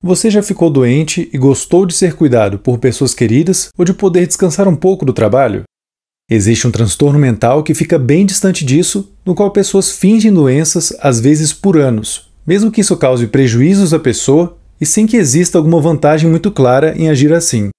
Você já ficou doente e gostou de ser cuidado por pessoas queridas ou de poder descansar um pouco do trabalho? Existe um transtorno mental que fica bem distante disso, no qual pessoas fingem doenças, às vezes por anos, mesmo que isso cause prejuízos à pessoa e sem que exista alguma vantagem muito clara em agir assim.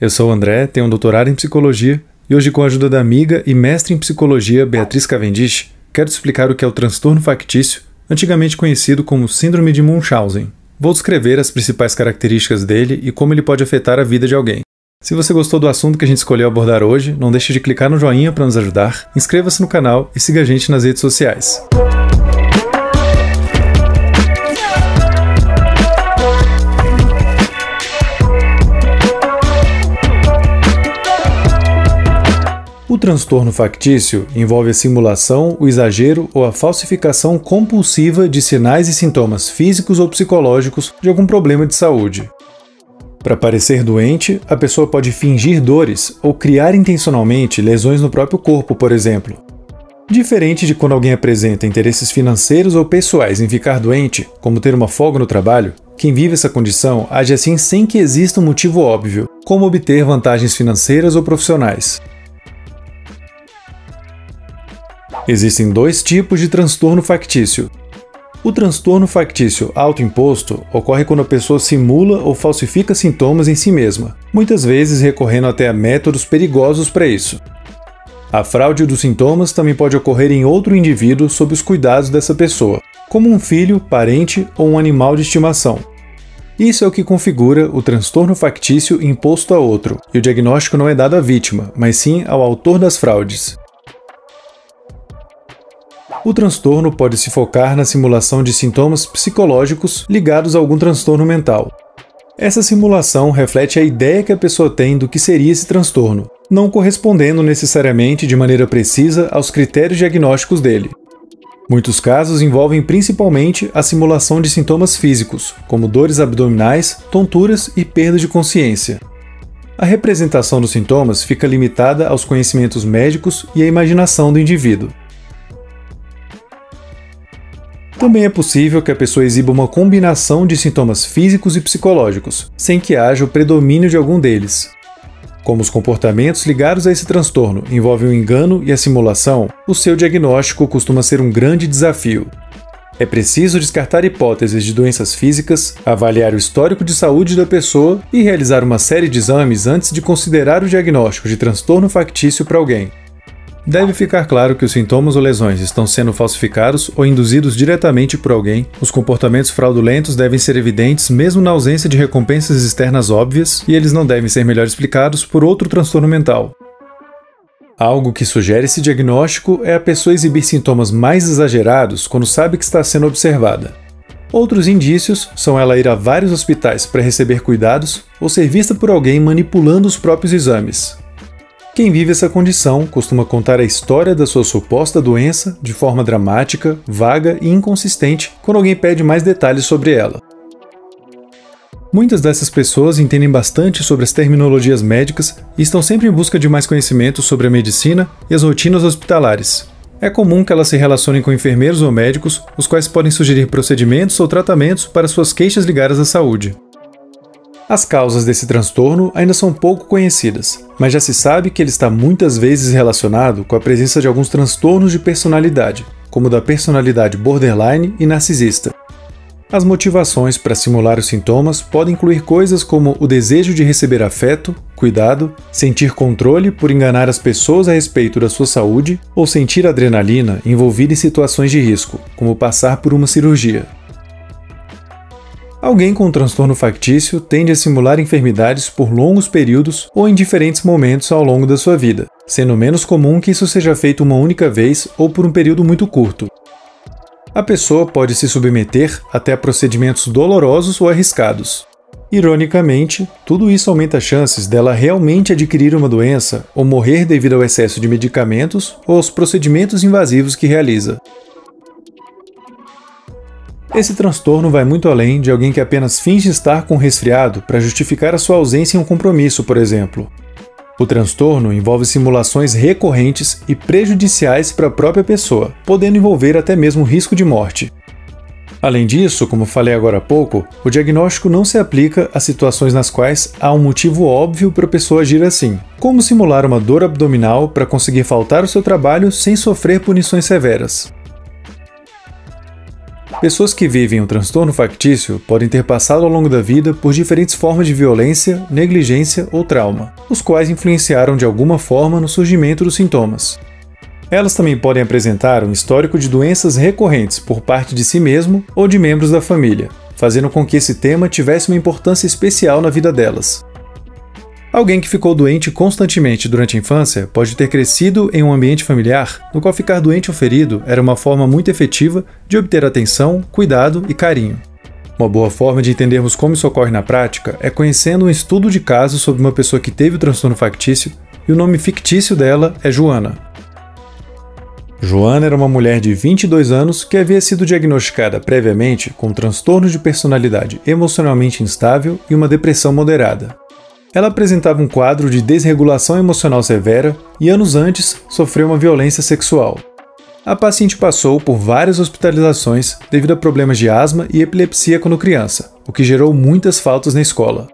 Eu sou o André, tenho um doutorado em psicologia e hoje, com a ajuda da amiga e mestre em psicologia Beatriz Cavendish, quero te explicar o que é o transtorno factício, antigamente conhecido como Síndrome de Munchausen. Vou descrever as principais características dele e como ele pode afetar a vida de alguém. Se você gostou do assunto que a gente escolheu abordar hoje, não deixe de clicar no joinha para nos ajudar, inscreva-se no canal e siga a gente nas redes sociais. Transtorno factício envolve a simulação, o exagero ou a falsificação compulsiva de sinais e sintomas físicos ou psicológicos de algum problema de saúde. Para parecer doente, a pessoa pode fingir dores ou criar intencionalmente lesões no próprio corpo, por exemplo. Diferente de quando alguém apresenta interesses financeiros ou pessoais em ficar doente, como ter uma folga no trabalho, quem vive essa condição age assim sem que exista um motivo óbvio, como obter vantagens financeiras ou profissionais. Existem dois tipos de transtorno factício. O transtorno factício autoimposto ocorre quando a pessoa simula ou falsifica sintomas em si mesma, muitas vezes recorrendo até a métodos perigosos para isso. A fraude dos sintomas também pode ocorrer em outro indivíduo sob os cuidados dessa pessoa, como um filho, parente ou um animal de estimação. Isso é o que configura o transtorno factício imposto a outro, e o diagnóstico não é dado à vítima, mas sim ao autor das fraudes. O transtorno pode se focar na simulação de sintomas psicológicos ligados a algum transtorno mental. Essa simulação reflete a ideia que a pessoa tem do que seria esse transtorno, não correspondendo necessariamente de maneira precisa aos critérios diagnósticos dele. Muitos casos envolvem principalmente a simulação de sintomas físicos, como dores abdominais, tonturas e perda de consciência. A representação dos sintomas fica limitada aos conhecimentos médicos e à imaginação do indivíduo. Também é possível que a pessoa exiba uma combinação de sintomas físicos e psicológicos, sem que haja o predomínio de algum deles. Como os comportamentos ligados a esse transtorno envolvem o engano e a simulação, o seu diagnóstico costuma ser um grande desafio. É preciso descartar hipóteses de doenças físicas, avaliar o histórico de saúde da pessoa e realizar uma série de exames antes de considerar o diagnóstico de transtorno factício para alguém. Deve ficar claro que os sintomas ou lesões estão sendo falsificados ou induzidos diretamente por alguém. Os comportamentos fraudulentos devem ser evidentes mesmo na ausência de recompensas externas óbvias e eles não devem ser melhor explicados por outro transtorno mental. Algo que sugere esse diagnóstico é a pessoa exibir sintomas mais exagerados quando sabe que está sendo observada. Outros indícios são ela ir a vários hospitais para receber cuidados ou ser vista por alguém manipulando os próprios exames, quem vive essa condição costuma contar a história da sua suposta doença de forma dramática, vaga e inconsistente quando alguém pede mais detalhes sobre ela. Muitas dessas pessoas entendem bastante sobre as terminologias médicas e estão sempre em busca de mais conhecimento sobre a medicina e as rotinas hospitalares. É comum que elas se relacionem com enfermeiros ou médicos, os quais podem sugerir procedimentos ou tratamentos para suas queixas ligadas à saúde. As causas desse transtorno ainda são pouco conhecidas, mas já se sabe que ele está muitas vezes relacionado com a presença de alguns transtornos de personalidade, como da personalidade borderline e narcisista. As motivações para simular os sintomas podem incluir coisas como o desejo de receber afeto, cuidado, sentir controle por enganar as pessoas a respeito da sua saúde ou sentir adrenalina envolvida em situações de risco, como passar por uma cirurgia. Alguém com um transtorno factício tende a simular enfermidades por longos períodos ou em diferentes momentos ao longo da sua vida, sendo menos comum que isso seja feito uma única vez ou por um período muito curto. A pessoa pode se submeter até a procedimentos dolorosos ou arriscados. Ironicamente, tudo isso aumenta as chances dela realmente adquirir uma doença ou morrer devido ao excesso de medicamentos ou aos procedimentos invasivos que realiza. Esse transtorno vai muito além de alguém que apenas finge estar com resfriado para justificar a sua ausência em um compromisso, por exemplo. O transtorno envolve simulações recorrentes e prejudiciais para a própria pessoa, podendo envolver até mesmo risco de morte. Além disso, como falei agora há pouco, o diagnóstico não se aplica a situações nas quais há um motivo óbvio para a pessoa agir assim, como simular uma dor abdominal para conseguir faltar ao seu trabalho sem sofrer punições severas. Pessoas que vivem um transtorno factício podem ter passado ao longo da vida por diferentes formas de violência, negligência ou trauma, os quais influenciaram de alguma forma no surgimento dos sintomas. Elas também podem apresentar um histórico de doenças recorrentes por parte de si mesmo ou de membros da família, fazendo com que esse tema tivesse uma importância especial na vida delas. Alguém que ficou doente constantemente durante a infância pode ter crescido em um ambiente familiar no qual ficar doente ou ferido era uma forma muito efetiva de obter atenção, cuidado e carinho. Uma boa forma de entendermos como isso ocorre na prática é conhecendo um estudo de caso sobre uma pessoa que teve o transtorno factício e o nome fictício dela é Joana. Joana era uma mulher de 22 anos que havia sido diagnosticada previamente com transtorno de personalidade emocionalmente instável e uma depressão moderada. Ela apresentava um quadro de desregulação emocional severa e anos antes sofreu uma violência sexual. A paciente passou por várias hospitalizações devido a problemas de asma e epilepsia quando criança, o que gerou muitas faltas na escola.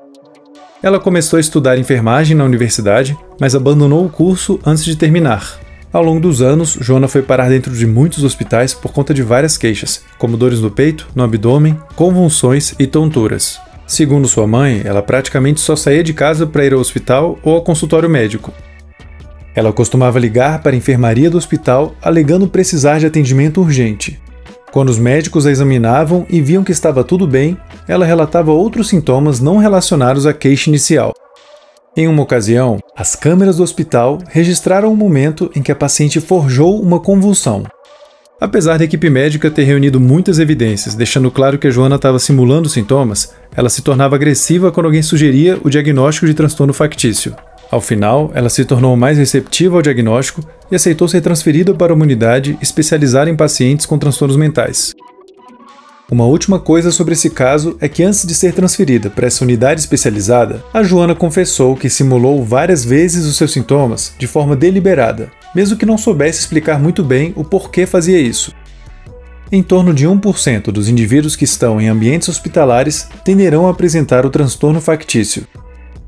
Ela começou a estudar enfermagem na universidade, mas abandonou o curso antes de terminar, ao longo dos anos, Joana foi parar dentro de muitos hospitais por conta de várias queixas, como dores no peito, no abdômen, convulsões e tonturas. Segundo sua mãe, ela praticamente só saía de casa para ir ao hospital ou ao consultório médico. Ela costumava ligar para a enfermaria do hospital alegando precisar de atendimento urgente. Quando os médicos a examinavam e viam que estava tudo bem, ela relatava outros sintomas não relacionados à queixa inicial, em uma ocasião, as câmeras do hospital registraram o um momento em que a paciente forjou uma convulsão. Apesar da equipe médica ter reunido muitas evidências, deixando claro que a Joana estava simulando sintomas, ela se tornava agressiva quando alguém sugeria o diagnóstico de transtorno factício. Ao final, ela se tornou mais receptiva ao diagnóstico e aceitou ser transferida para uma unidade especializada em pacientes com transtornos mentais. Uma última coisa sobre esse caso é que antes de ser transferida para essa unidade especializada, a Joana confessou que simulou várias vezes os seus sintomas de forma deliberada, mesmo que não soubesse explicar muito bem o porquê fazia isso. Em torno de 1% dos indivíduos que estão em ambientes hospitalares tenderão a apresentar o transtorno factício.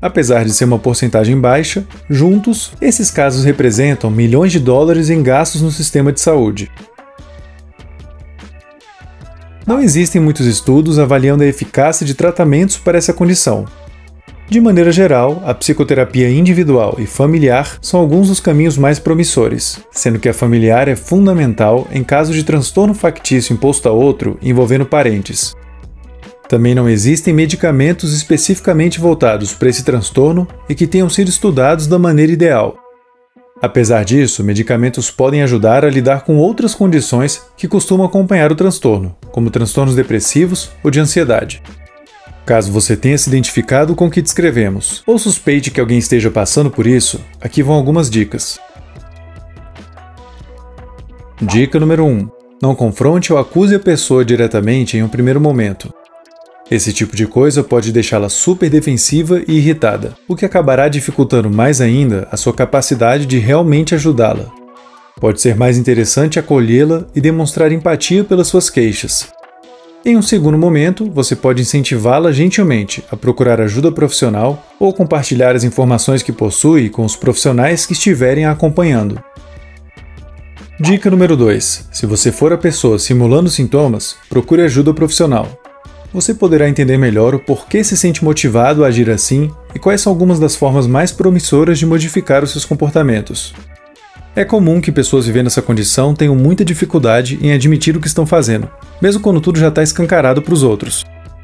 Apesar de ser uma porcentagem baixa, juntos, esses casos representam milhões de dólares em gastos no sistema de saúde, não existem muitos estudos avaliando a eficácia de tratamentos para essa condição. De maneira geral, a psicoterapia individual e familiar são alguns dos caminhos mais promissores, sendo que a familiar é fundamental em caso de transtorno factício imposto a outro envolvendo parentes. Também não existem medicamentos especificamente voltados para esse transtorno e que tenham sido estudados da maneira ideal, Apesar disso, medicamentos podem ajudar a lidar com outras condições que costumam acompanhar o transtorno, como transtornos depressivos ou de ansiedade. Caso você tenha se identificado com o que descrevemos, ou suspeite que alguém esteja passando por isso, aqui vão algumas dicas. Dica número 1: Não confronte ou acuse a pessoa diretamente em um primeiro momento. Esse tipo de coisa pode deixá-la super defensiva e irritada, o que acabará dificultando mais ainda a sua capacidade de realmente ajudá-la. Pode ser mais interessante acolhê-la e demonstrar empatia pelas suas queixas. Em um segundo momento, você pode incentivá-la gentilmente a procurar ajuda profissional ou compartilhar as informações que possui com os profissionais que estiverem a acompanhando. Dica número 2: Se você for a pessoa simulando sintomas, procure ajuda profissional você poderá entender melhor o porquê se sente motivado a agir assim e quais são algumas das formas mais promissoras de modificar os seus comportamentos. É comum que pessoas vivendo essa condição tenham muita dificuldade em admitir o que estão fazendo, mesmo quando tudo já está escancarado para os outros.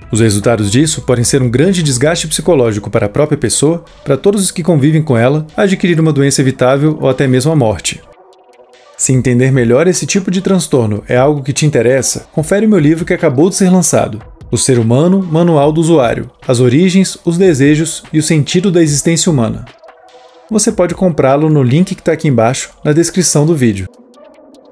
Os resultados disso podem ser um grande desgaste psicológico para a própria pessoa, para todos os que convivem com ela, adquirir uma doença evitável ou até mesmo a morte. Se entender melhor esse tipo de transtorno é algo que te interessa, confere o meu livro que acabou de ser lançado, o Ser Humano, Manual do Usuário: As Origens, os Desejos e o Sentido da Existência Humana. Você pode comprá-lo no link que está aqui embaixo, na descrição do vídeo.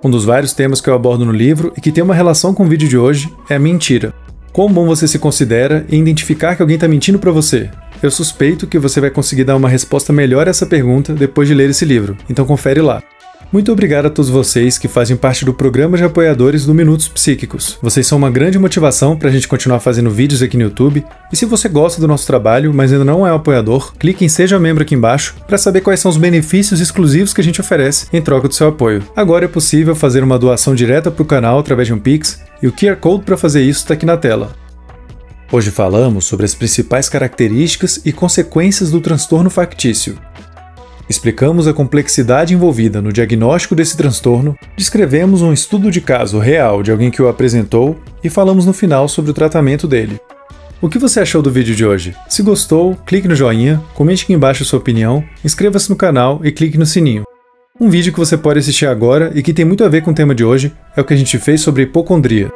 Um dos vários temas que eu abordo no livro e que tem uma relação com o vídeo de hoje é a mentira. Quão bom você se considera em identificar que alguém está mentindo para você? Eu suspeito que você vai conseguir dar uma resposta melhor a essa pergunta depois de ler esse livro, então confere lá. Muito obrigado a todos vocês que fazem parte do programa de apoiadores do Minutos Psíquicos. Vocês são uma grande motivação para a gente continuar fazendo vídeos aqui no YouTube. E se você gosta do nosso trabalho, mas ainda não é um apoiador, clique em Seja Membro aqui embaixo para saber quais são os benefícios exclusivos que a gente oferece em troca do seu apoio. Agora é possível fazer uma doação direta para o canal através de um Pix, e o QR Code para fazer isso está aqui na tela. Hoje falamos sobre as principais características e consequências do transtorno factício. Explicamos a complexidade envolvida no diagnóstico desse transtorno, descrevemos um estudo de caso real de alguém que o apresentou e falamos no final sobre o tratamento dele. O que você achou do vídeo de hoje? Se gostou, clique no joinha, comente aqui embaixo sua opinião, inscreva-se no canal e clique no sininho. Um vídeo que você pode assistir agora e que tem muito a ver com o tema de hoje é o que a gente fez sobre hipocondria.